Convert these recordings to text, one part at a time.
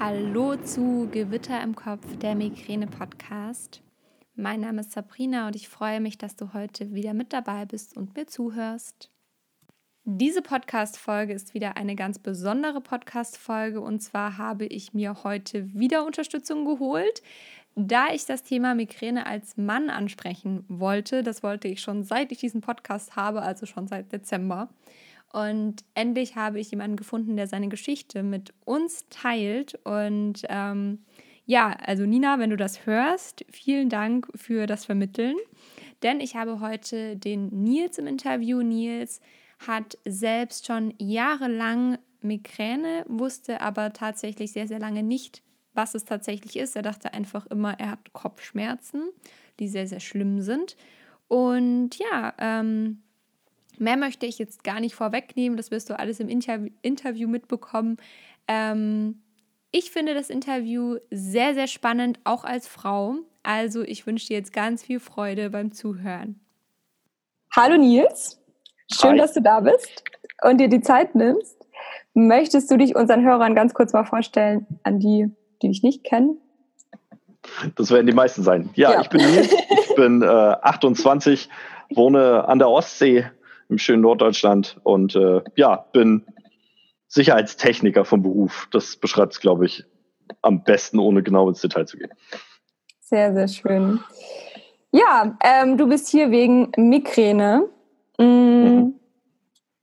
Hallo zu Gewitter im Kopf, der Migräne-Podcast. Mein Name ist Sabrina und ich freue mich, dass du heute wieder mit dabei bist und mir zuhörst. Diese Podcast-Folge ist wieder eine ganz besondere Podcast-Folge und zwar habe ich mir heute wieder Unterstützung geholt, da ich das Thema Migräne als Mann ansprechen wollte. Das wollte ich schon seit ich diesen Podcast habe, also schon seit Dezember. Und endlich habe ich jemanden gefunden, der seine Geschichte mit uns teilt. Und ähm, ja, also Nina, wenn du das hörst, vielen Dank für das Vermitteln. Denn ich habe heute den Nils im Interview. Nils hat selbst schon jahrelang Migräne, wusste aber tatsächlich sehr, sehr lange nicht, was es tatsächlich ist. Er dachte einfach immer, er hat Kopfschmerzen, die sehr, sehr schlimm sind. Und ja, ähm, Mehr möchte ich jetzt gar nicht vorwegnehmen, das wirst du alles im Inter Interview mitbekommen. Ähm, ich finde das Interview sehr, sehr spannend, auch als Frau. Also ich wünsche dir jetzt ganz viel Freude beim Zuhören. Hallo Nils, schön, Hi. dass du da bist und dir die Zeit nimmst. Möchtest du dich unseren Hörern ganz kurz mal vorstellen, an die, die dich nicht kennen? Das werden die meisten sein. Ja, ja. ich bin Nils, ich bin äh, 28, wohne an der Ostsee im schönen Norddeutschland und äh, ja, bin Sicherheitstechniker vom Beruf. Das beschreibt es, glaube ich, am besten, ohne genau ins Detail zu gehen. Sehr, sehr schön. Ja, ähm, du bist hier wegen Migräne. Mm, mhm.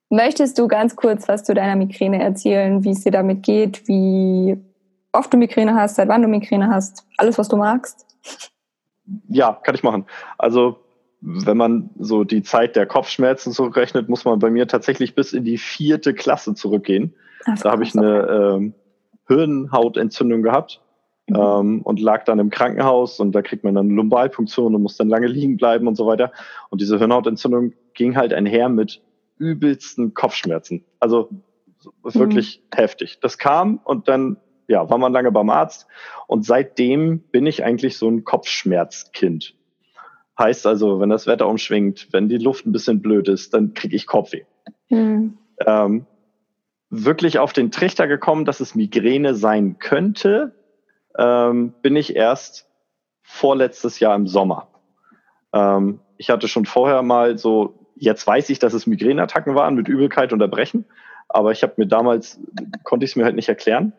Möchtest du ganz kurz was zu deiner Migräne erzählen, wie es dir damit geht, wie oft du Migräne hast, seit wann du Migräne hast, alles, was du magst? Ja, kann ich machen. Also wenn man so die Zeit der Kopfschmerzen zurückrechnet, muss man bei mir tatsächlich bis in die vierte Klasse zurückgehen. Ach, da habe ich eine ähm, Hirnhautentzündung gehabt mhm. ähm, und lag dann im Krankenhaus und da kriegt man dann Lumbalpunktion und muss dann lange liegen bleiben und so weiter. Und diese Hirnhautentzündung ging halt einher mit übelsten Kopfschmerzen. Also wirklich mhm. heftig. Das kam und dann ja, war man lange beim Arzt und seitdem bin ich eigentlich so ein Kopfschmerzkind. Heißt also, wenn das Wetter umschwingt, wenn die Luft ein bisschen blöd ist, dann kriege ich Kopfweh. Mhm. Ähm, wirklich auf den Trichter gekommen, dass es Migräne sein könnte, ähm, bin ich erst vorletztes Jahr im Sommer. Ähm, ich hatte schon vorher mal so, jetzt weiß ich, dass es Migräneattacken waren mit Übelkeit und Erbrechen, aber ich habe mir damals, konnte ich es mir halt nicht erklären.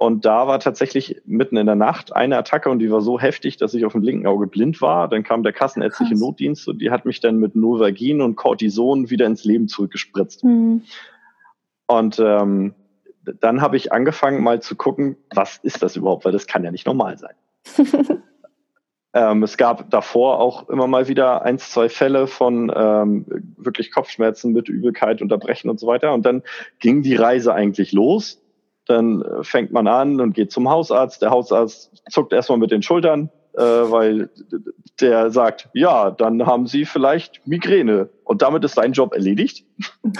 Und da war tatsächlich mitten in der Nacht eine Attacke und die war so heftig, dass ich auf dem linken Auge blind war. Dann kam der kassenärztliche Krass. Notdienst und die hat mich dann mit Novalgin und Cortison wieder ins Leben zurückgespritzt. Mhm. Und ähm, dann habe ich angefangen mal zu gucken, was ist das überhaupt, weil das kann ja nicht normal sein. ähm, es gab davor auch immer mal wieder eins, zwei Fälle von ähm, wirklich Kopfschmerzen mit Übelkeit, Unterbrechen und so weiter. Und dann ging die Reise eigentlich los dann äh, fängt man an und geht zum Hausarzt. Der Hausarzt zuckt erstmal mit den Schultern, äh, weil der sagt, ja, dann haben Sie vielleicht Migräne. Und damit ist sein Job erledigt.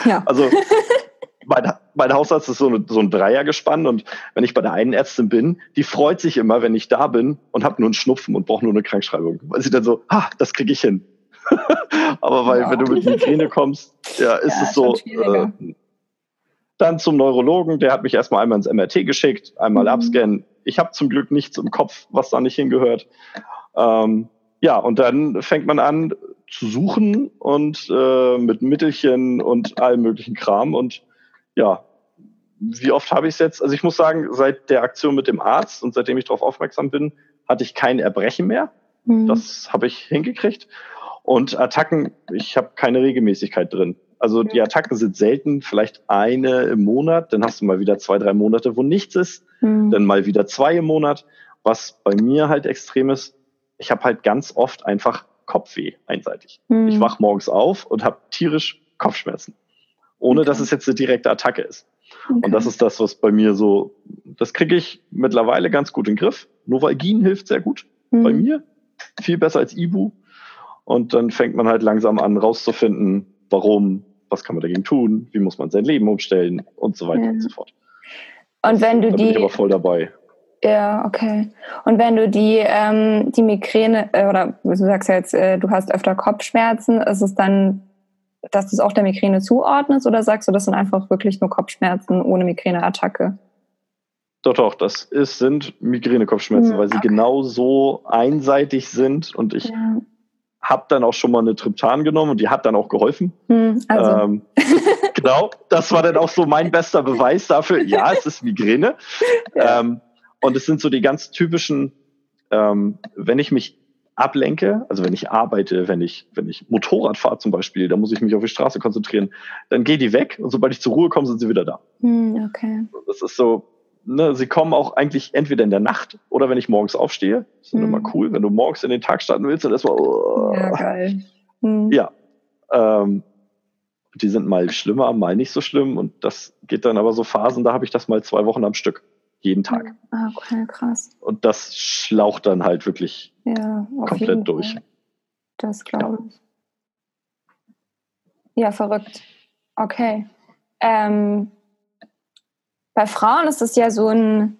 Ja. Also mein, mein Hausarzt ist so, eine, so ein Dreiergespann und wenn ich bei der einen Ärztin bin, die freut sich immer, wenn ich da bin und habe nur einen Schnupfen und brauche nur eine Krankschreibung. Weil sie dann so, ha, das kriege ich hin. Aber weil, ja. wenn du mit Migräne kommst, ja, ist ja, es so, äh, dann zum Neurologen, der hat mich erstmal einmal ins MRT geschickt, einmal mhm. abscannen. Ich habe zum Glück nichts im Kopf, was da nicht hingehört. Ähm, ja, und dann fängt man an zu suchen und äh, mit Mittelchen und allem möglichen Kram. Und ja, wie oft habe ich es jetzt? Also ich muss sagen, seit der Aktion mit dem Arzt und seitdem ich darauf aufmerksam bin, hatte ich kein Erbrechen mehr. Mhm. Das habe ich hingekriegt. Und Attacken, ich habe keine Regelmäßigkeit drin. Also die Attacken sind selten, vielleicht eine im Monat, dann hast du mal wieder zwei, drei Monate, wo nichts ist, mhm. dann mal wieder zwei im Monat. Was bei mir halt extrem ist, ich habe halt ganz oft einfach Kopfweh einseitig. Mhm. Ich wach morgens auf und habe tierisch Kopfschmerzen, ohne okay. dass es jetzt eine direkte Attacke ist. Okay. Und das ist das, was bei mir so, das kriege ich mittlerweile ganz gut in den Griff. Novalgin hilft sehr gut mhm. bei mir, viel besser als Ibu. Und dann fängt man halt langsam an rauszufinden, warum, was kann man dagegen tun, wie muss man sein Leben umstellen und so weiter ja. und so fort. Und wenn du da die. Bin ich aber voll dabei. Ja, okay. Und wenn du die, ähm, die Migräne, äh, oder du sagst ja jetzt, äh, du hast öfter Kopfschmerzen, ist es dann, dass du es auch der Migräne zuordnest oder sagst du, das sind einfach wirklich nur Kopfschmerzen ohne Migräneattacke? Doch, doch, das ist, sind Migränekopfschmerzen, mhm, weil sie okay. genau so einseitig sind und ich ja. Habe dann auch schon mal eine Triptan genommen und die hat dann auch geholfen. Mhm, also. ähm, genau, das war dann auch so mein bester Beweis dafür, ja, es ist Migräne. Ja. Ähm, und es sind so die ganz typischen, ähm, wenn ich mich ablenke, also wenn ich arbeite, wenn ich, wenn ich Motorrad fahre zum Beispiel, da muss ich mich auf die Straße konzentrieren, dann geht die weg und sobald ich zur Ruhe komme, sind sie wieder da. Hm, okay. Das ist so, ne, sie kommen auch eigentlich entweder in der Nacht oder wenn ich morgens aufstehe. Das ist hm. immer cool, wenn du morgens in den Tag starten willst und erstmal. Oh. Ja, geil. Hm. Ja. Ähm, die sind mal schlimmer, mal nicht so schlimm und das geht dann aber so Phasen, da habe ich das mal zwei Wochen am Stück. Jeden Tag. Ah, okay, krass. Und das schlaucht dann halt wirklich ja, komplett durch. Fall. Das glaube ich. Ja, verrückt. Okay. Ähm, bei Frauen ist es ja so ein,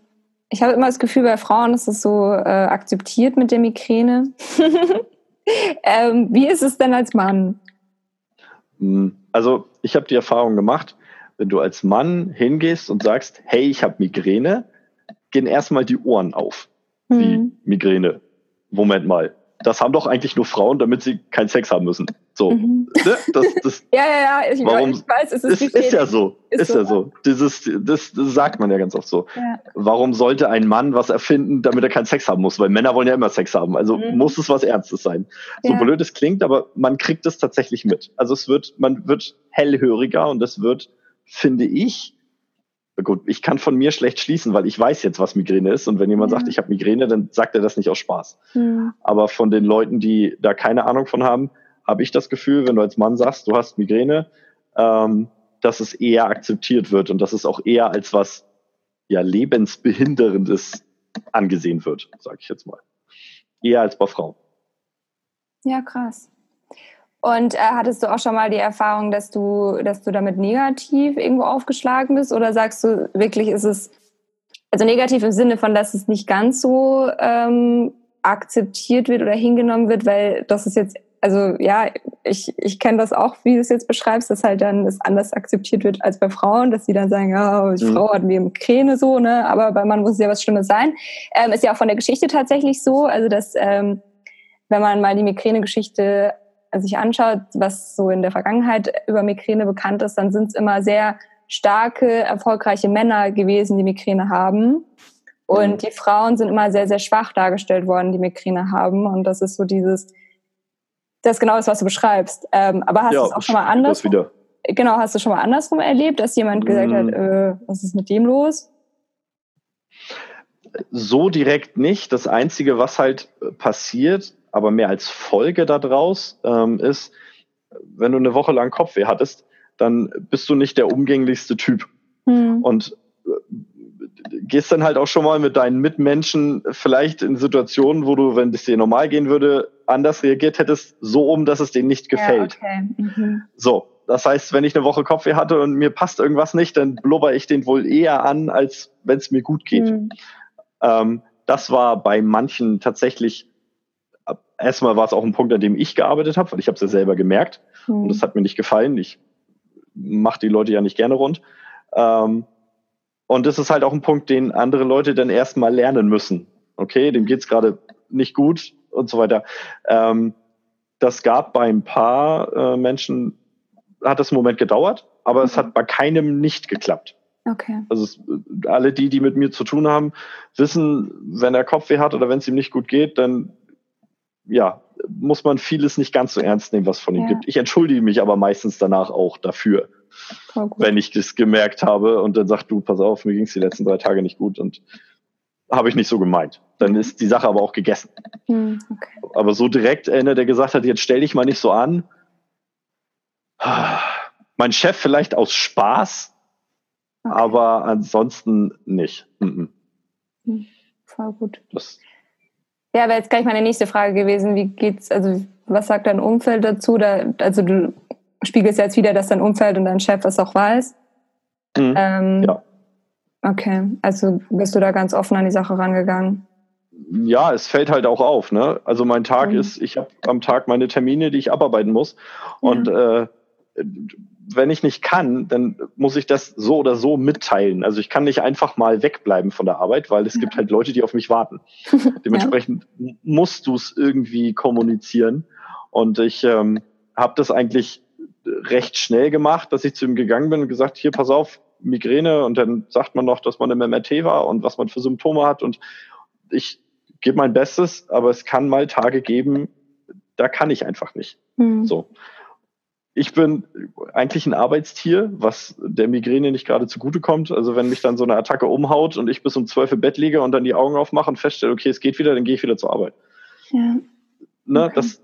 ich habe immer das Gefühl, bei Frauen ist es so äh, akzeptiert mit der Migräne. ähm, wie ist es denn als Mann? Hm, also ich habe die Erfahrung gemacht, wenn du als Mann hingehst und sagst, hey, ich habe Migräne, gehen erstmal die Ohren auf. Wie Migräne. Moment mal. Das haben doch eigentlich nur Frauen, damit sie keinen Sex haben müssen. So. Mhm. Ne? Das, das, ja, ja, ja. Ich, warum, ich weiß, es ist, ist, ist ja so. Ist, ist so, ja so. Dieses, das, das sagt man ja ganz oft so. Ja. Warum sollte ein Mann was erfinden, damit er keinen Sex haben muss? Weil Männer wollen ja immer Sex haben. Also mhm. muss es was Ernstes sein. So ja. blöd es klingt, aber man kriegt es tatsächlich mit. Also es wird, man wird hellhöriger und es wird finde ich, gut, ich kann von mir schlecht schließen, weil ich weiß jetzt, was Migräne ist. Und wenn jemand ja. sagt, ich habe Migräne, dann sagt er das nicht aus Spaß. Ja. Aber von den Leuten, die da keine Ahnung von haben, habe ich das Gefühl, wenn du als Mann sagst, du hast Migräne, ähm, dass es eher akzeptiert wird und dass es auch eher als was ja lebensbehinderndes angesehen wird, sage ich jetzt mal. Eher als bei Frauen. Ja, krass. Und äh, hattest du auch schon mal die Erfahrung, dass du, dass du damit negativ irgendwo aufgeschlagen bist? Oder sagst du wirklich, ist es, also negativ im Sinne von, dass es nicht ganz so ähm, akzeptiert wird oder hingenommen wird, weil das ist jetzt, also ja, ich, ich kenne das auch, wie du es jetzt beschreibst, dass halt dann es anders akzeptiert wird als bei Frauen, dass sie dann sagen, ja, die mhm. Frau hat mir Migräne so, ne, aber bei Mann muss es ja was Schlimmes sein. Ähm, ist ja auch von der Geschichte tatsächlich so, also dass ähm, wenn man mal die Migräne-Geschichte sich anschaut, was so in der Vergangenheit über Migräne bekannt ist, dann sind es immer sehr starke, erfolgreiche Männer gewesen, die Migräne haben. Und mhm. die Frauen sind immer sehr, sehr schwach dargestellt worden, die Migräne haben. Und das ist so dieses, das ist genau das, was du beschreibst. Ähm, aber hast ja, du es auch schon mal anders? Genau, hast du schon mal andersrum erlebt, dass jemand gesagt hat, mhm. äh, was ist mit dem los? So direkt nicht. Das Einzige, was halt passiert, aber mehr als Folge daraus ähm, ist, wenn du eine Woche lang Kopfweh hattest, dann bist du nicht der umgänglichste Typ. Mhm. Und äh, gehst dann halt auch schon mal mit deinen Mitmenschen vielleicht in Situationen, wo du, wenn es dir normal gehen würde, anders reagiert hättest, so um, dass es denen nicht gefällt. Ja, okay. mhm. So, das heißt, wenn ich eine Woche Kopfweh hatte und mir passt irgendwas nicht, dann blubber ich den wohl eher an, als wenn es mir gut geht. Mhm. Ähm, das war bei manchen tatsächlich erstmal war es auch ein Punkt, an dem ich gearbeitet habe, weil ich habe es ja selber gemerkt mhm. und das hat mir nicht gefallen. Ich mache die Leute ja nicht gerne rund. Ähm, und das ist halt auch ein Punkt, den andere Leute dann erstmal lernen müssen. Okay, dem geht's gerade nicht gut und so weiter. Ähm, das gab bei ein paar äh, Menschen, hat das einen Moment gedauert, aber mhm. es hat bei keinem nicht geklappt. Okay. Also es, alle die, die mit mir zu tun haben, wissen, wenn er Kopfweh hat oder wenn es ihm nicht gut geht, dann ja, muss man vieles nicht ganz so ernst nehmen, was von ihm ja. gibt. Ich entschuldige mich aber meistens danach auch dafür, wenn ich das gemerkt habe und dann sagt du, pass auf, mir ging es die letzten drei Tage nicht gut und habe ich nicht so gemeint. Dann ist die Sache aber auch gegessen. Hm, okay. Aber so direkt einer, der gesagt hat, jetzt stell dich mal nicht so an. Mein Chef vielleicht aus Spaß, okay. aber ansonsten nicht. Mhm. Voll gut. Das, ja, wäre jetzt gleich meine nächste Frage gewesen. Wie geht's, also was sagt dein Umfeld dazu? Da, also du spiegelst jetzt wieder, dass dein Umfeld und dein Chef das auch weiß. Mhm. Ähm, ja. Okay, also bist du da ganz offen an die Sache rangegangen? Ja, es fällt halt auch auf. Ne? Also mein Tag mhm. ist, ich habe am Tag meine Termine, die ich abarbeiten muss. Und ja. äh, wenn ich nicht kann, dann muss ich das so oder so mitteilen. Also ich kann nicht einfach mal wegbleiben von der Arbeit, weil es ja. gibt halt Leute, die auf mich warten. Dementsprechend ja. musst du es irgendwie kommunizieren. Und ich ähm, habe das eigentlich recht schnell gemacht, dass ich zu ihm gegangen bin und gesagt, hier, pass auf, Migräne. Und dann sagt man noch, dass man im MRT war und was man für Symptome hat. Und ich gebe mein Bestes, aber es kann mal Tage geben, da kann ich einfach nicht. Mhm. So ich bin eigentlich ein Arbeitstier, was der Migräne nicht gerade zugutekommt. Also wenn mich dann so eine Attacke umhaut und ich bis um zwölf im Bett liege und dann die Augen aufmache und feststelle, okay, es geht wieder, dann gehe ich wieder zur Arbeit. Ja. Ne, okay. das,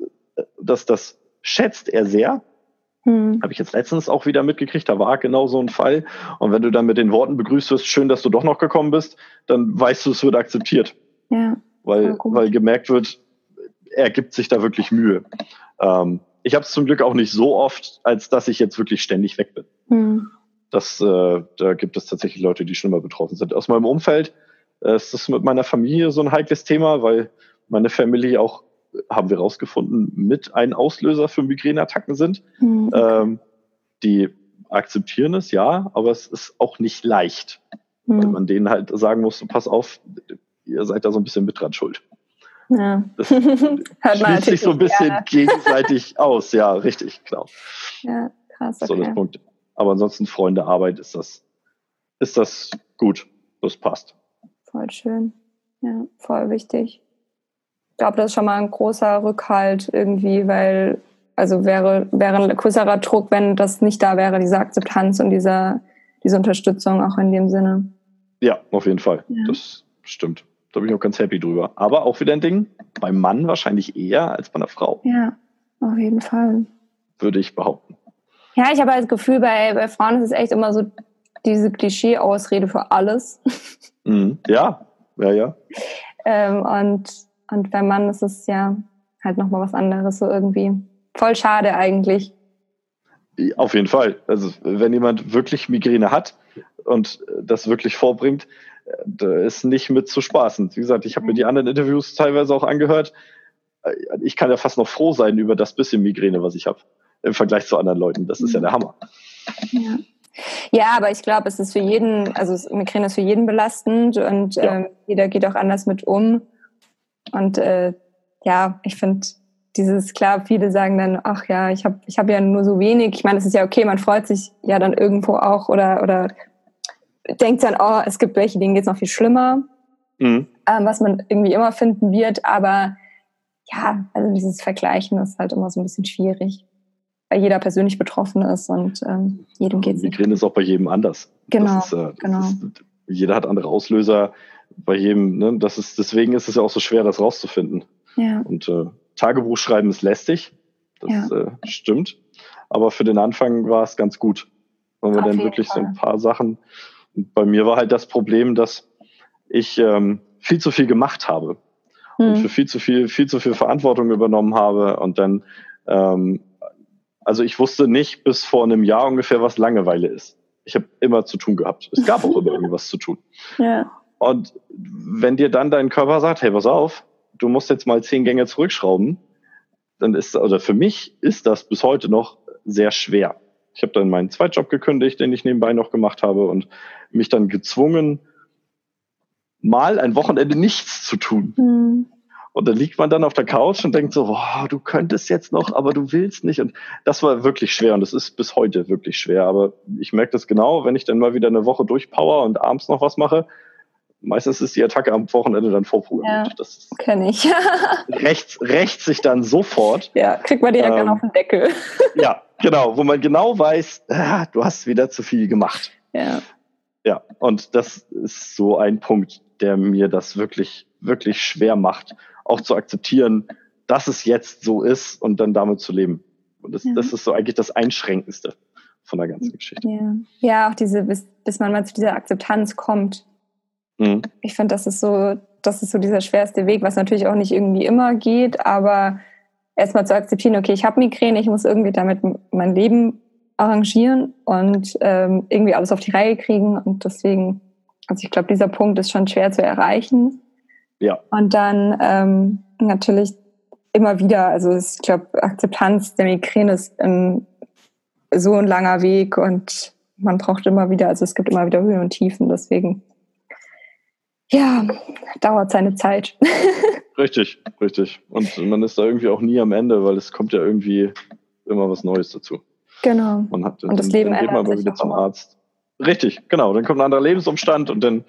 das, das schätzt er sehr. Hm. Habe ich jetzt letztens auch wieder mitgekriegt, da war genau so ein Fall. Und wenn du dann mit den Worten begrüßt wirst, schön, dass du doch noch gekommen bist, dann weißt du, es wird akzeptiert. Ja. Weil, weil gemerkt wird, er gibt sich da wirklich Mühe. Ähm, ich habe es zum Glück auch nicht so oft, als dass ich jetzt wirklich ständig weg bin. Mhm. Das, äh, da gibt es tatsächlich Leute, die schlimmer betroffen sind. Aus meinem Umfeld äh, ist das mit meiner Familie so ein heikles Thema, weil meine Familie auch, haben wir rausgefunden, mit ein Auslöser für Migräneattacken sind. Mhm. Ähm, die akzeptieren es, ja, aber es ist auch nicht leicht, mhm. weil man denen halt sagen muss, pass auf, ihr seid da so ein bisschen mit dran schuld. Ja. Das schließt sich so ein bisschen gerne. gegenseitig aus. Ja, richtig, genau. Ja, krass. Okay. So das Punkt. Aber ansonsten Freunde, Arbeit ist das, ist das gut. Das passt. Voll schön. Ja, voll wichtig. Ich glaube, das ist schon mal ein großer Rückhalt irgendwie, weil, also wäre, wäre ein größerer Druck, wenn das nicht da wäre, diese Akzeptanz und dieser, diese Unterstützung auch in dem Sinne. Ja, auf jeden Fall. Ja. Das stimmt. Da bin ich auch ganz happy drüber. Aber auch wieder ein Ding, beim Mann wahrscheinlich eher als bei einer Frau. Ja, auf jeden Fall. Würde ich behaupten. Ja, ich habe halt das Gefühl, bei, bei Frauen ist es echt immer so diese Klischee-Ausrede für alles. Mhm. Ja, ja, ja. ähm, und, und beim Mann ist es ja halt nochmal was anderes, so irgendwie. Voll schade eigentlich. Auf jeden Fall. Also, wenn jemand wirklich Migräne hat und das wirklich vorbringt, da ist nicht mit zu spaßen. Wie gesagt, ich habe mir die anderen Interviews teilweise auch angehört. Ich kann ja fast noch froh sein über das bisschen Migräne, was ich habe im Vergleich zu anderen Leuten. Das ist ja der Hammer. Ja. Ja, aber ich glaube, es ist für jeden, also Migräne ist für jeden belastend und ja. ähm, jeder geht auch anders mit um. Und äh, ja, ich finde dieses, klar, viele sagen dann, ach ja, ich habe ich hab ja nur so wenig. Ich meine, es ist ja okay, man freut sich ja dann irgendwo auch oder, oder denkt dann, oh, es gibt welche, denen geht es noch viel schlimmer, mhm. ähm, was man irgendwie immer finden wird. Aber ja, also dieses Vergleichen ist halt immer so ein bisschen schwierig, weil jeder persönlich betroffen ist und ähm, jedem geht es. Migräne ist auch bei jedem anders. Genau, ist, äh, genau. Ist, jeder hat andere Auslöser. Bei jedem, ne, das ist, deswegen ist es ja auch so schwer, das rauszufinden. Ja. Und äh, Tagebuch schreiben ist lästig, das ja. äh, stimmt. Aber für den Anfang war es ganz gut, wenn wir dann wirklich Fall. so ein paar Sachen bei mir war halt das Problem, dass ich ähm, viel zu viel gemacht habe mhm. und hm. für viel zu viel, viel zu viel Verantwortung übernommen habe und dann, ähm, also ich wusste nicht bis vor einem Jahr ungefähr, was Langeweile ist. Ich habe immer zu tun gehabt. Es gab auch immer irgendwas zu tun. Ja. Und wenn dir dann dein Körper sagt, hey, pass auf, du musst jetzt mal zehn Gänge zurückschrauben, dann ist, oder für mich ist das bis heute noch sehr schwer. Ich habe dann meinen Zweitjob gekündigt, den ich nebenbei noch gemacht habe und mich dann gezwungen, mal ein Wochenende nichts zu tun. Mhm. Und dann liegt man dann auf der Couch und denkt so, boah, du könntest jetzt noch, aber du willst nicht. Und das war wirklich schwer und das ist bis heute wirklich schwer. Aber ich merke das genau, wenn ich dann mal wieder eine Woche durchpower und abends noch was mache. Meistens ist die Attacke am Wochenende dann vorprogrammiert. Ja, das kenne ich. rechts, rechts sich dann sofort. Ja, kriegt man direkt ähm, dann auf den Deckel. ja, genau, wo man genau weiß, ah, du hast wieder zu viel gemacht. Ja. Ja, und das ist so ein Punkt, der mir das wirklich, wirklich schwer macht, auch zu akzeptieren, dass es jetzt so ist und dann damit zu leben. Und das, ja. das ist so eigentlich das Einschränkendste von der ganzen Geschichte. Ja, ja auch diese, bis, bis man mal zu dieser Akzeptanz kommt. Mhm. Ich finde, das ist so, das ist so dieser schwerste Weg, was natürlich auch nicht irgendwie immer geht, aber erstmal zu akzeptieren, okay, ich habe Migräne, ich muss irgendwie damit mein Leben arrangieren und ähm, irgendwie alles auf die Reihe kriegen. Und deswegen, also ich glaube, dieser Punkt ist schon schwer zu erreichen. Ja. Und dann ähm, natürlich immer wieder, also ich glaube, Akzeptanz der Migräne ist, ähm, so ein langer Weg und man braucht immer wieder, also es gibt immer wieder Höhen und Tiefen, deswegen ja, dauert seine Zeit. richtig, richtig. Und man ist da irgendwie auch nie am Ende, weil es kommt ja irgendwie immer was Neues dazu. Genau. Man hat, und das Leben dann geht man mal wieder zum Arzt. Richtig, genau. Dann kommt ein anderer Lebensumstand und dann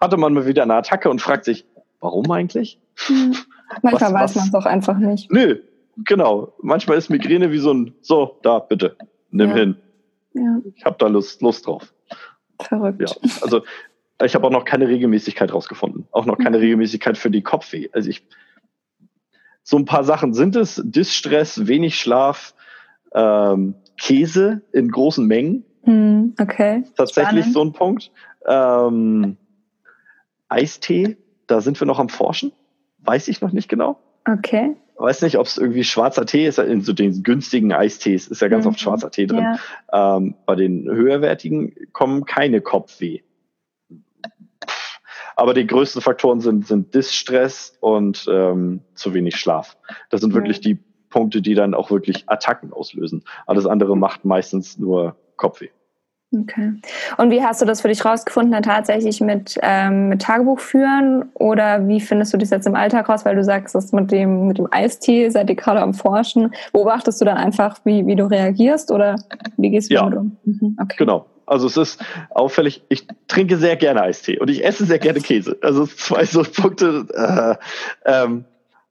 hatte man mal wieder eine Attacke und fragt sich, warum eigentlich? Hm. Manchmal was, weiß man es auch einfach nicht. Nö, genau. Manchmal ist Migräne wie so ein, so, da, bitte, nimm ja. hin. Ja. Ich habe da Lust, Lust drauf. Verrückt. Ja, also ich habe auch noch keine Regelmäßigkeit rausgefunden. Auch noch keine mhm. Regelmäßigkeit für die Kopfweh. Also ich, so ein paar Sachen sind es. Distress, wenig Schlaf, ähm, Käse in großen Mengen. Hm, okay. Tatsächlich Spannend. so ein Punkt. Ähm, Eistee, da sind wir noch am Forschen. Weiß ich noch nicht genau. Okay. Weiß nicht, ob es irgendwie schwarzer Tee ist. In so den günstigen Eistees ist ja ganz mhm. oft schwarzer Tee drin. Ja. Ähm, bei den höherwertigen kommen keine Kopfweh. Aber die größten Faktoren sind, sind Distress und ähm, zu wenig Schlaf. Das sind mhm. wirklich die Punkte, die dann auch wirklich Attacken auslösen. Alles andere macht meistens nur Kopfweh. Okay. Und wie hast du das für dich rausgefunden, dann tatsächlich mit, ähm, mit Tagebuch führen? Oder wie findest du das jetzt im Alltag raus? Weil du sagst, das mit dem, mit dem Eistee seid ihr gerade am Forschen. Beobachtest du dann einfach, wie, wie du reagierst oder wie gehst du ja. damit um? Mhm. Okay. Genau. Also es ist auffällig, ich trinke sehr gerne Eistee und ich esse sehr gerne Käse. Also zwei so Punkte. Äh, ähm,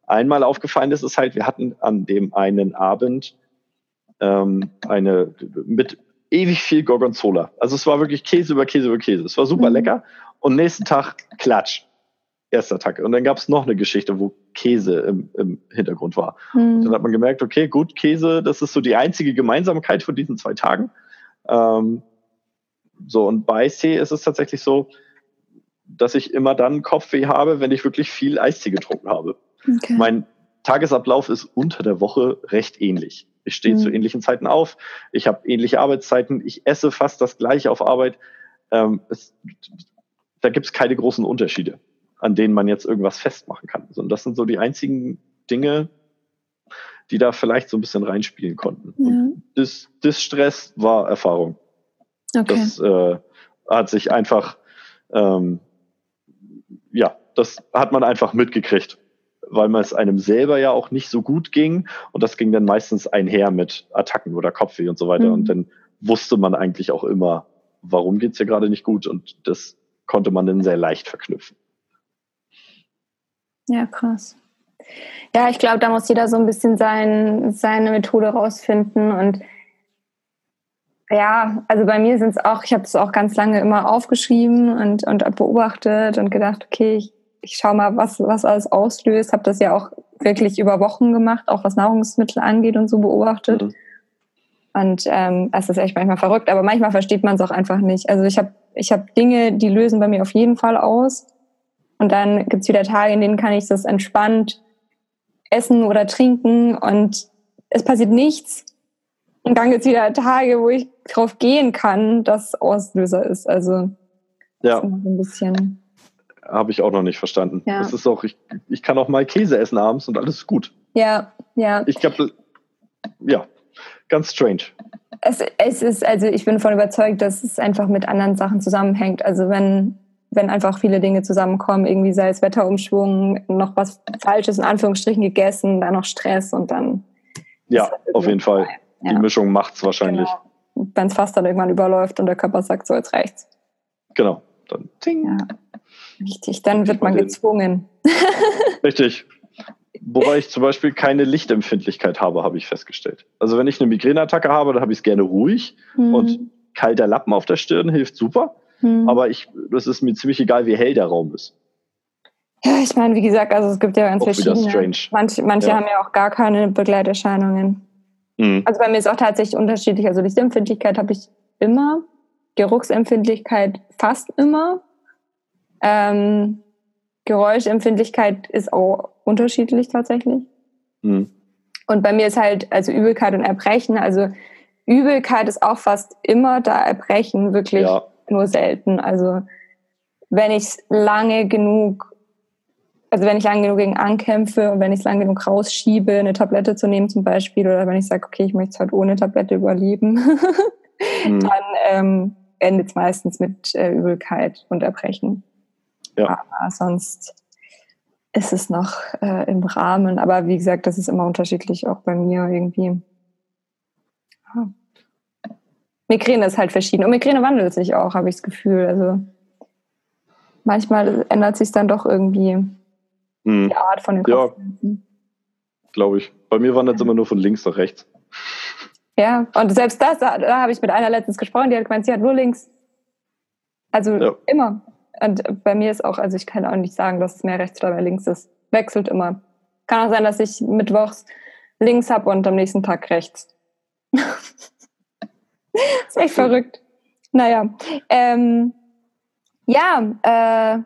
einmal aufgefallen ist es halt, wir hatten an dem einen Abend ähm, eine mit ewig viel Gorgonzola. Also es war wirklich Käse über Käse über Käse. Es war super mhm. lecker. Und nächsten Tag Klatsch. Erster Attacke. Und dann gab es noch eine Geschichte, wo Käse im, im Hintergrund war. Mhm. dann hat man gemerkt, okay, gut, Käse, das ist so die einzige Gemeinsamkeit von diesen zwei Tagen. Ähm, so, und bei Eistee ist es tatsächlich so, dass ich immer dann Kopfweh habe, wenn ich wirklich viel Eistee getrunken habe. Okay. Mein Tagesablauf ist unter der Woche recht ähnlich. Ich stehe mhm. zu ähnlichen Zeiten auf, ich habe ähnliche Arbeitszeiten, ich esse fast das gleiche auf Arbeit. Ähm, es, da gibt es keine großen Unterschiede, an denen man jetzt irgendwas festmachen kann. Und das sind so die einzigen Dinge, die da vielleicht so ein bisschen reinspielen konnten. Ja. Das, das Stress war Erfahrung. Okay. Das äh, hat sich einfach, ähm, ja, das hat man einfach mitgekriegt, weil man es einem selber ja auch nicht so gut ging und das ging dann meistens einher mit Attacken oder Kopfweh und so weiter mhm. und dann wusste man eigentlich auch immer, warum geht's hier gerade nicht gut und das konnte man dann sehr leicht verknüpfen. Ja, krass. Ja, ich glaube, da muss jeder so ein bisschen sein, seine Methode rausfinden und ja, also bei mir sind es auch, ich habe es auch ganz lange immer aufgeschrieben und, und beobachtet und gedacht, okay, ich, ich schaue mal, was, was alles auslöst. Habe das ja auch wirklich über Wochen gemacht, auch was Nahrungsmittel angeht und so beobachtet. Mhm. Und ähm, es ist echt manchmal verrückt, aber manchmal versteht man es auch einfach nicht. Also ich habe ich hab Dinge, die lösen bei mir auf jeden Fall aus. Und dann gibt's wieder Tage, in denen kann ich das entspannt essen oder trinken und es passiert nichts. Und dann gibt es wieder Tage, wo ich drauf gehen kann, dass Auslöser ist. Also ja. ist ein bisschen. Habe ich auch noch nicht verstanden. Ja. Das ist auch, ich, ich kann auch mal Käse essen abends und alles ist gut. Ja, ja. Ich glaube, ja, ganz strange. Es, es ist, also ich bin davon überzeugt, dass es einfach mit anderen Sachen zusammenhängt. Also wenn, wenn einfach viele Dinge zusammenkommen, irgendwie sei es Wetterumschwung, noch was Falsches in Anführungsstrichen gegessen, dann noch Stress und dann. Ja, auf jeden Fall. Vorbei. Die ja. Mischung macht's wahrscheinlich. Genau. Wenn es fast dann irgendwann überläuft und der Körper sagt, so jetzt reicht's. Genau. Dann ting. Ja. Richtig, dann wird man gezwungen. Richtig. Wobei ich zum Beispiel keine Lichtempfindlichkeit habe, habe ich festgestellt. Also wenn ich eine Migräneattacke habe, dann habe ich es gerne ruhig mhm. und kalter Lappen auf der Stirn hilft super. Mhm. Aber ich, das ist mir ziemlich egal, wie hell der Raum ist. Ja, ich meine, wie gesagt, also es gibt ja ganz auch verschiedene. Manche, manche ja. haben ja auch gar keine Begleiterscheinungen. Mhm. Also bei mir ist auch tatsächlich unterschiedlich. Also Lichtempfindlichkeit habe ich immer, Geruchsempfindlichkeit fast immer. Ähm, Geräuschempfindlichkeit ist auch unterschiedlich tatsächlich. Mhm. Und bei mir ist halt also Übelkeit und Erbrechen. Also Übelkeit ist auch fast immer da, Erbrechen wirklich ja. nur selten. Also wenn ich lange genug also wenn ich lang genug gegen ankämpfe und wenn ich es lang genug rausschiebe, eine Tablette zu nehmen zum Beispiel, oder wenn ich sage, okay, ich möchte es halt ohne Tablette überleben, mhm. dann ähm, endet es meistens mit äh, Übelkeit und Erbrechen. Ja. Aber sonst ist es noch äh, im Rahmen. Aber wie gesagt, das ist immer unterschiedlich, auch bei mir irgendwie. Ja. Migräne ist halt verschieden. Und Migräne wandelt sich auch, habe ich das Gefühl. Also manchmal ändert sich dann doch irgendwie hm. die Art von den. Ja, glaube ich. Bei mir wandert es immer nur von links nach rechts. Ja, und selbst das, da, da habe ich mit einer letztens gesprochen, die hat gemeint, sie hat nur links. Also ja. immer. Und bei mir ist auch, also ich kann auch nicht sagen, dass es mehr rechts oder mehr links ist. Wechselt immer. Kann auch sein, dass ich mittwochs links habe und am nächsten Tag rechts. ist echt verrückt. Naja. Ähm, ja, äh,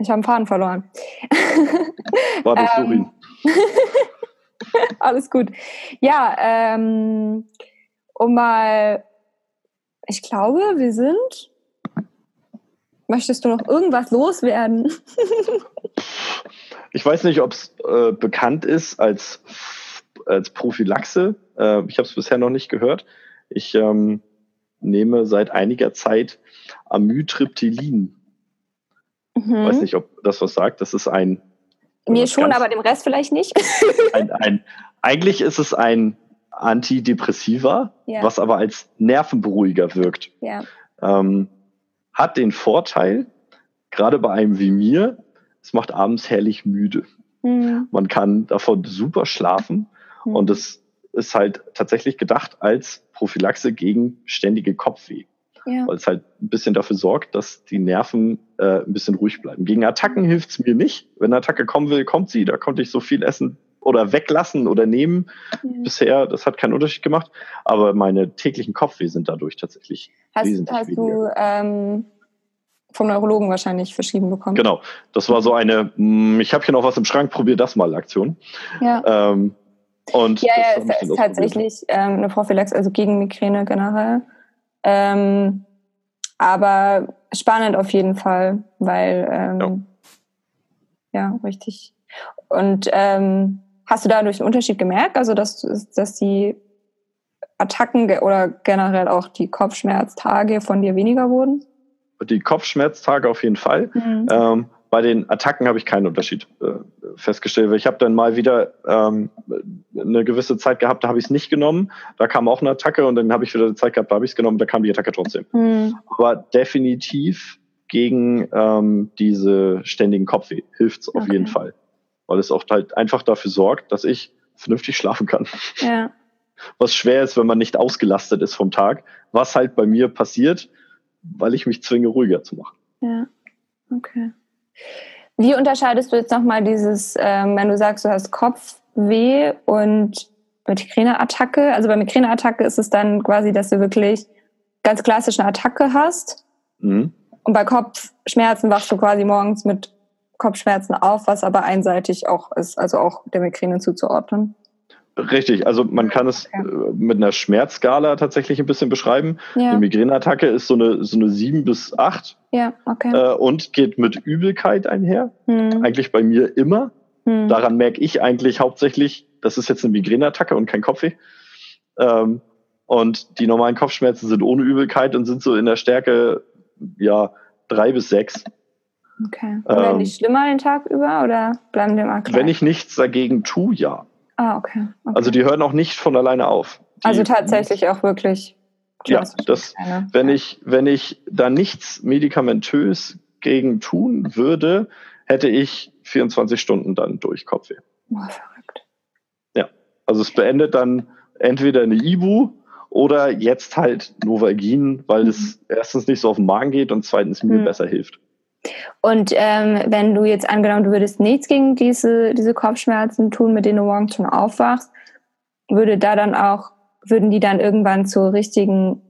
ich habe einen Faden verloren. War das ähm, Alles gut. Ja, ähm, um mal, ich glaube, wir sind. Möchtest du noch irgendwas loswerden? ich weiß nicht, ob es äh, bekannt ist als, als Prophylaxe. Äh, ich habe es bisher noch nicht gehört. Ich ähm, nehme seit einiger Zeit Amitriptylin. Mhm. Weiß nicht, ob das was sagt. Das ist ein. Mir schon, aber dem Rest vielleicht nicht. ein, ein, eigentlich ist es ein Antidepressiva, ja. was aber als Nervenberuhiger wirkt. Ja. Ähm, hat den Vorteil, gerade bei einem wie mir, es macht abends herrlich müde. Mhm. Man kann davon super schlafen mhm. und es ist halt tatsächlich gedacht als Prophylaxe gegen ständige Kopfweh. Ja. Weil es halt ein bisschen dafür sorgt, dass die Nerven äh, ein bisschen ruhig bleiben. Gegen Attacken hilft es mir nicht. Wenn eine Attacke kommen will, kommt sie. Da konnte ich so viel essen oder weglassen oder nehmen. Ja. Bisher, das hat keinen Unterschied gemacht. Aber meine täglichen Kopfweh sind dadurch tatsächlich hast, wesentlich hast weniger. Du, ähm, vom Neurologen wahrscheinlich verschrieben bekommen. Genau. Das war so eine, hm, ich habe hier noch was im Schrank, probier das mal Aktion. Ja. Ähm, und ja, ja, es ist tatsächlich ähm, eine Prophylaxe, also gegen Migräne generell. Ähm, aber spannend auf jeden Fall, weil ähm, ja. ja. richtig. Und ähm, hast du dadurch einen Unterschied gemerkt, also dass, dass die Attacken oder generell auch die Kopfschmerztage von dir weniger wurden? Die Kopfschmerztage auf jeden Fall. Mhm. Ähm, bei den Attacken habe ich keinen Unterschied äh, festgestellt. Ich habe dann mal wieder ähm, eine gewisse Zeit gehabt, da habe ich es nicht genommen. Da kam auch eine Attacke und dann habe ich wieder eine Zeit gehabt, da habe ich es genommen, da kam die Attacke trotzdem. Mhm. Aber definitiv gegen ähm, diese ständigen Kopfweh hilft es auf okay. jeden Fall. Weil es auch halt einfach dafür sorgt, dass ich vernünftig schlafen kann. Ja. Was schwer ist, wenn man nicht ausgelastet ist vom Tag. Was halt bei mir passiert, weil ich mich zwinge, ruhiger zu machen. Ja, okay. Wie unterscheidest du jetzt nochmal dieses, ähm, wenn du sagst, du hast Kopfweh und Migräneattacke? Also bei Migräneattacke ist es dann quasi, dass du wirklich ganz klassisch eine Attacke hast. Mhm. Und bei Kopfschmerzen wachst du quasi morgens mit Kopfschmerzen auf, was aber einseitig auch ist, also auch der Migräne zuzuordnen. Richtig, also man kann es okay. Äh, mit einer Schmerzskala tatsächlich ein bisschen beschreiben. Ja. Eine Migräneattacke ist so eine, so eine 7 bis 8 ja, okay. Äh, und geht mit Übelkeit einher. Hm. Eigentlich bei mir immer. Hm. Daran merke ich eigentlich hauptsächlich, das ist jetzt eine Migräneattacke und kein Kopfweh. Ähm, und die normalen Kopfschmerzen sind ohne Übelkeit und sind so in der Stärke ja drei bis sechs. Okay. Und werden die schlimmer den Tag über oder bleiben die immer gleich? Wenn ich nichts dagegen tue, ja. Ah, okay. okay. Also die hören auch nicht von alleine auf. Die, also tatsächlich auch wirklich. Ja, das, wenn ich, wenn ich da nichts medikamentös gegen tun würde, hätte ich 24 Stunden dann durch Kopfweh. Oh, verrückt. Ja, also es beendet dann entweder eine Ibu oder jetzt halt Novagin, weil mhm. es erstens nicht so auf den Magen geht und zweitens mir mhm. besser hilft. Und ähm, wenn du jetzt angenommen, du würdest nichts gegen diese, diese Kopfschmerzen tun, mit denen du morgens schon aufwachst, würde da dann auch, würden die dann irgendwann zur richtigen,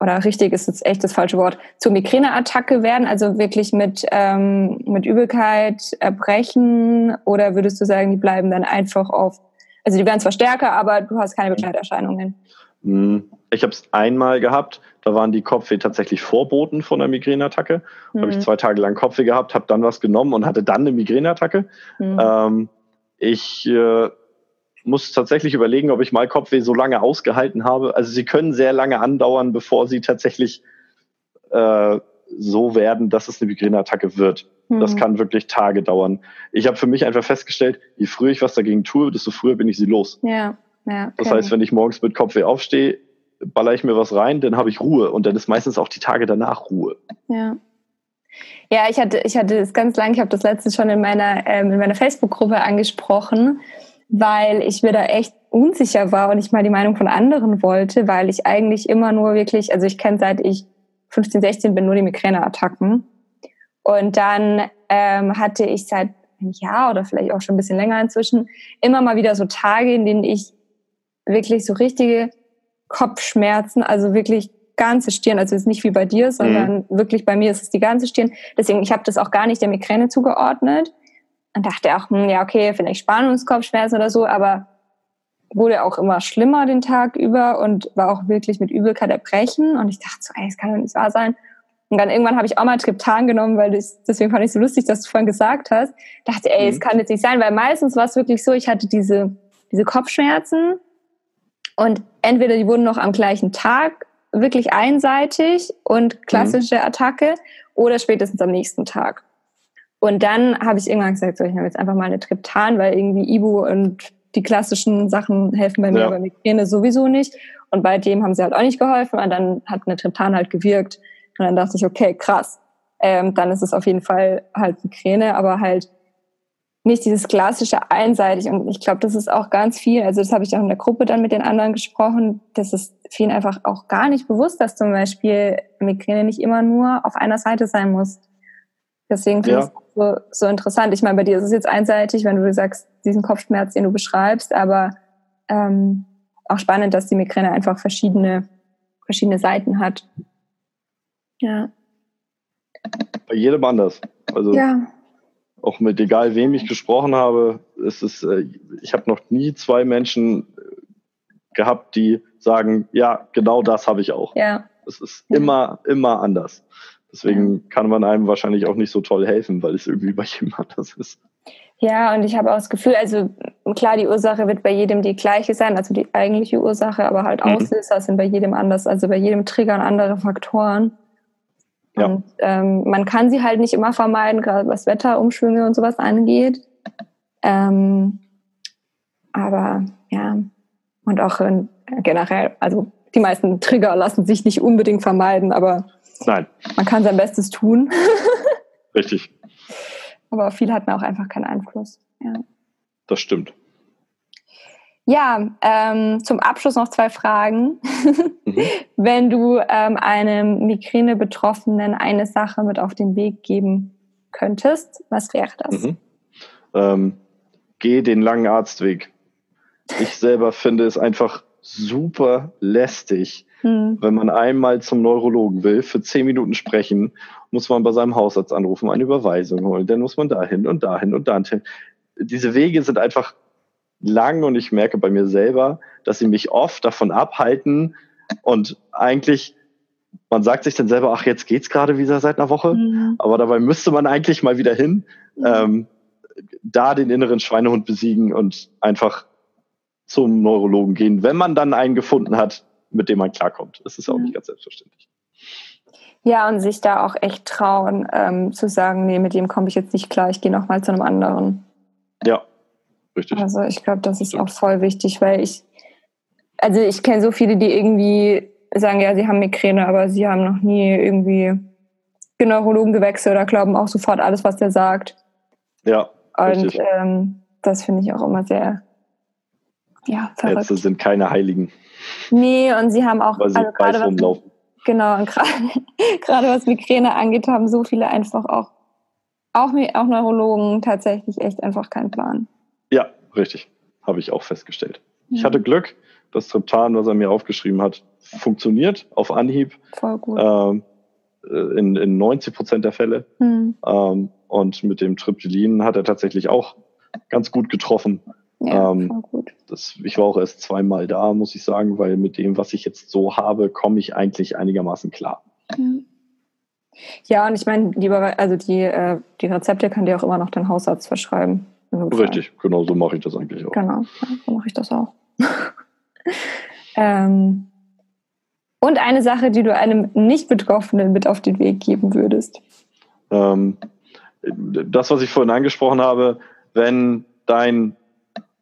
oder richtig ist jetzt echt das falsche Wort, zur Migräneattacke werden, also wirklich mit, ähm, mit Übelkeit, Erbrechen, oder würdest du sagen, die bleiben dann einfach auf, also die werden zwar stärker, aber du hast keine Begleiterscheinungen? Hm, ich habe es einmal gehabt, da waren die Kopfweh tatsächlich Vorboten von einer Migräneattacke. Mhm. Habe ich zwei Tage lang Kopfweh gehabt, habe dann was genommen und hatte dann eine Migräneattacke. Mhm. Ähm, ich äh, muss tatsächlich überlegen, ob ich mal Kopfweh so lange ausgehalten habe. Also sie können sehr lange andauern, bevor sie tatsächlich äh, so werden, dass es eine Migräneattacke wird. Mhm. Das kann wirklich Tage dauern. Ich habe für mich einfach festgestellt, je früher ich was dagegen tue, desto früher bin ich sie los. Ja. Ja, okay. Das heißt, wenn ich morgens mit Kopfweh aufstehe, baller ich mir was rein, dann habe ich Ruhe und dann ist meistens auch die Tage danach Ruhe. Ja. Ja, ich hatte, ich hatte es ganz lang, ich habe das letztens schon in meiner, ähm, in meiner Facebook-Gruppe angesprochen, weil ich mir da echt unsicher war und ich mal die Meinung von anderen wollte, weil ich eigentlich immer nur wirklich, also ich kenne seit ich 15, 16 bin nur die Migräneattacken. Und dann ähm, hatte ich seit einem Jahr oder vielleicht auch schon ein bisschen länger inzwischen immer mal wieder so Tage, in denen ich wirklich so richtige Kopfschmerzen, also wirklich ganze Stirn, also ist nicht wie bei dir, sondern mhm. wirklich bei mir ist es die ganze Stirn. Deswegen, ich habe das auch gar nicht der Migräne zugeordnet und dachte auch, hm, ja, okay, vielleicht Spannungskopfschmerzen oder so, aber wurde auch immer schlimmer den Tag über und war auch wirklich mit Übelkeit erbrechen. Und ich dachte so, ey, das kann doch nicht wahr sein. Und dann irgendwann habe ich auch mal Triptan genommen, weil das, deswegen fand ich so lustig, dass du vorhin gesagt hast. Dachte, ey, es mhm. kann jetzt nicht sein, weil meistens war es wirklich so, ich hatte diese, diese Kopfschmerzen und entweder die wurden noch am gleichen Tag wirklich einseitig und klassische mhm. Attacke oder spätestens am nächsten Tag. Und dann habe ich irgendwann gesagt, so, ich nehme jetzt einfach mal eine Triptan, weil irgendwie Ibu und die klassischen Sachen helfen bei mir ja. bei Migräne sowieso nicht. Und bei dem haben sie halt auch nicht geholfen. Und dann hat eine Triptan halt gewirkt. Und dann dachte ich, okay, krass. Ähm, dann ist es auf jeden Fall halt Migräne, aber halt nicht dieses klassische einseitig. Und ich glaube, das ist auch ganz viel. Also das habe ich auch in der Gruppe dann mit den anderen gesprochen. Das ist vielen einfach auch gar nicht bewusst, dass zum Beispiel Migräne nicht immer nur auf einer Seite sein muss. Deswegen finde ja. ich es so, so interessant. Ich meine, bei dir ist es jetzt einseitig, wenn du sagst, diesen Kopfschmerz, den du beschreibst, aber ähm, auch spannend, dass die Migräne einfach verschiedene, verschiedene Seiten hat. Ja. Bei jedem anders. Also ja. Auch mit egal wem ich gesprochen habe, ist es, äh, ich habe noch nie zwei Menschen gehabt, die sagen, ja, genau das habe ich auch. Ja. Es ist immer, immer anders. Deswegen kann man einem wahrscheinlich auch nicht so toll helfen, weil es irgendwie bei jedem anders ist. Ja, und ich habe auch das Gefühl, also klar, die Ursache wird bei jedem die gleiche sein, also die eigentliche Ursache, aber halt mhm. Auslöser sind bei jedem anders, also bei jedem triggern andere Faktoren. Ja. Und ähm, man kann sie halt nicht immer vermeiden, gerade was Wetterumschwünge und sowas angeht. Ähm, aber ja, und auch in, generell, also die meisten Trigger lassen sich nicht unbedingt vermeiden, aber Nein. Man kann sein Bestes tun. Richtig. Aber viel hat man auch einfach keinen Einfluss. Ja. Das stimmt. Ja, ähm, zum Abschluss noch zwei Fragen. Mhm. Wenn du ähm, einem Migräne-Betroffenen eine Sache mit auf den Weg geben könntest, was wäre das? Mhm. Ähm, geh den langen Arztweg. Ich selber finde es einfach super lästig, hm. Wenn man einmal zum Neurologen will, für zehn Minuten sprechen, muss man bei seinem Hausarzt anrufen, eine Überweisung holen. Dann muss man dahin und dahin und dahin. Diese Wege sind einfach lang und ich merke bei mir selber, dass sie mich oft davon abhalten und eigentlich man sagt sich dann selber, ach, jetzt geht's gerade wieder seit einer Woche, mhm. aber dabei müsste man eigentlich mal wieder hin, mhm. ähm, da den inneren Schweinehund besiegen und einfach zum Neurologen gehen, wenn man dann einen gefunden hat, mit dem man klarkommt. Das ist auch nicht ganz selbstverständlich. Ja, und sich da auch echt trauen, ähm, zu sagen, nee, mit dem komme ich jetzt nicht klar, ich gehe nochmal zu einem anderen. Ja, richtig. Also ich glaube, das ist auch voll wichtig, weil ich, also ich kenne so viele, die irgendwie sagen, ja, sie haben Migräne, aber sie haben noch nie irgendwie den Neurologen gewechselt oder glauben auch sofort alles, was der sagt. Ja. Und ähm, das finde ich auch immer sehr ja, verrückt. Ärzte sind keine Heiligen. Nee, und sie haben auch also gerade was, genau, und gerade was Migräne angeht, haben so viele einfach auch, auch, auch Neurologen tatsächlich echt einfach keinen Plan. Richtig. Habe ich auch festgestellt. Ja. Ich hatte Glück, das Triptan, was er mir aufgeschrieben hat, funktioniert auf Anhieb. Voll gut. Ähm, äh, in, in 90 Prozent der Fälle. Hm. Ähm, und mit dem Triptylin hat er tatsächlich auch ganz gut getroffen. Ja, ähm, gut. Das, ich war auch erst zweimal da, muss ich sagen, weil mit dem, was ich jetzt so habe, komme ich eigentlich einigermaßen klar. Mhm. Ja, und ich meine, lieber, also die, äh, die Rezepte kann dir auch immer noch dein Hausarzt verschreiben. Richtig, genau so mache ich das eigentlich auch. Genau, so mache ich das auch. ähm, und eine Sache, die du einem Nicht-Betroffenen mit auf den Weg geben würdest. Ähm, das, was ich vorhin angesprochen habe, wenn dein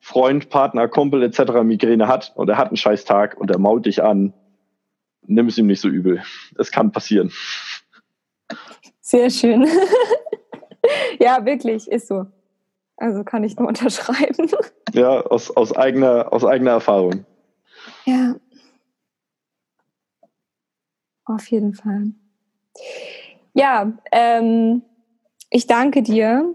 Freund, Partner, Kumpel etc. Migräne hat und er hat einen scheiß Tag und er mault dich an, nimm es ihm nicht so übel. Es kann passieren. Sehr schön. ja, wirklich, ist so. Also kann ich nur unterschreiben. Ja, aus, aus, eigener, aus eigener Erfahrung. Ja. Auf jeden Fall. Ja, ähm, ich danke dir,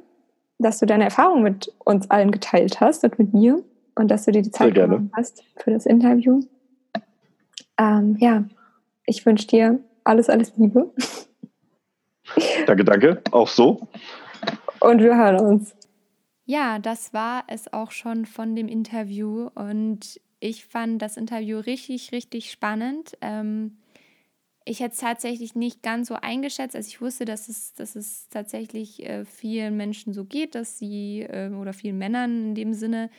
dass du deine Erfahrung mit uns allen geteilt hast und mit mir und dass du dir die Zeit genommen hast für das Interview. Ähm, ja, ich wünsche dir alles, alles Liebe. Danke, danke. Auch so. Und wir hören uns. Ja, das war es auch schon von dem Interview und ich fand das Interview richtig, richtig spannend. Ähm, ich hätte es tatsächlich nicht ganz so eingeschätzt. Also ich wusste, dass es, dass es tatsächlich äh, vielen Menschen so geht, dass sie, äh, oder vielen Männern in dem Sinne,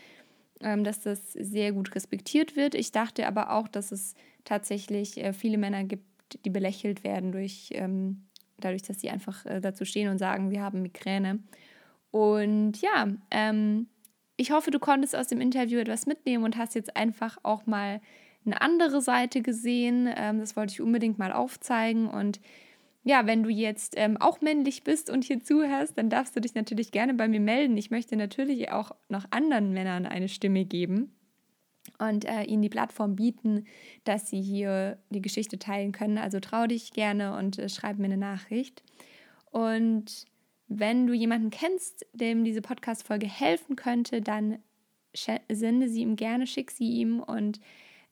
ähm, dass das sehr gut respektiert wird. Ich dachte aber auch, dass es tatsächlich äh, viele Männer gibt, die belächelt werden durch, ähm, dadurch, dass sie einfach äh, dazu stehen und sagen, wir haben Migräne. Und ja, ähm, ich hoffe, du konntest aus dem Interview etwas mitnehmen und hast jetzt einfach auch mal eine andere Seite gesehen. Ähm, das wollte ich unbedingt mal aufzeigen. Und ja, wenn du jetzt ähm, auch männlich bist und hier zuhörst, dann darfst du dich natürlich gerne bei mir melden. Ich möchte natürlich auch noch anderen Männern eine Stimme geben und äh, ihnen die Plattform bieten, dass sie hier die Geschichte teilen können. Also trau dich gerne und äh, schreib mir eine Nachricht. Und wenn du jemanden kennst, dem diese Podcast-Folge helfen könnte, dann sende sie ihm gerne, schick sie ihm. Und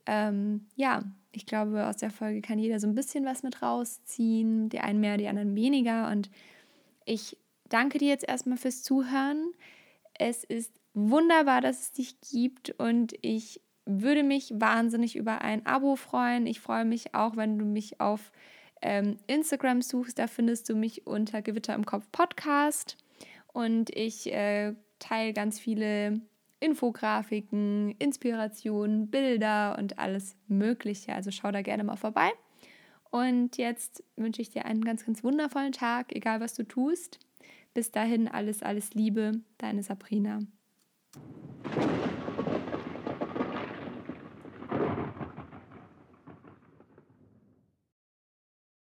ähm, ja, ich glaube, aus der Folge kann jeder so ein bisschen was mit rausziehen. Die einen mehr, die anderen weniger. Und ich danke dir jetzt erstmal fürs Zuhören. Es ist wunderbar, dass es dich gibt und ich würde mich wahnsinnig über ein Abo freuen. Ich freue mich auch, wenn du mich auf ähm, Instagram suchst, da findest du mich unter Gewitter im Kopf Podcast. Und ich äh, teile ganz viele Infografiken, Inspirationen, Bilder und alles Mögliche. Also schau da gerne mal vorbei. Und jetzt wünsche ich dir einen ganz, ganz wundervollen Tag, egal was du tust. Bis dahin alles, alles Liebe, deine Sabrina.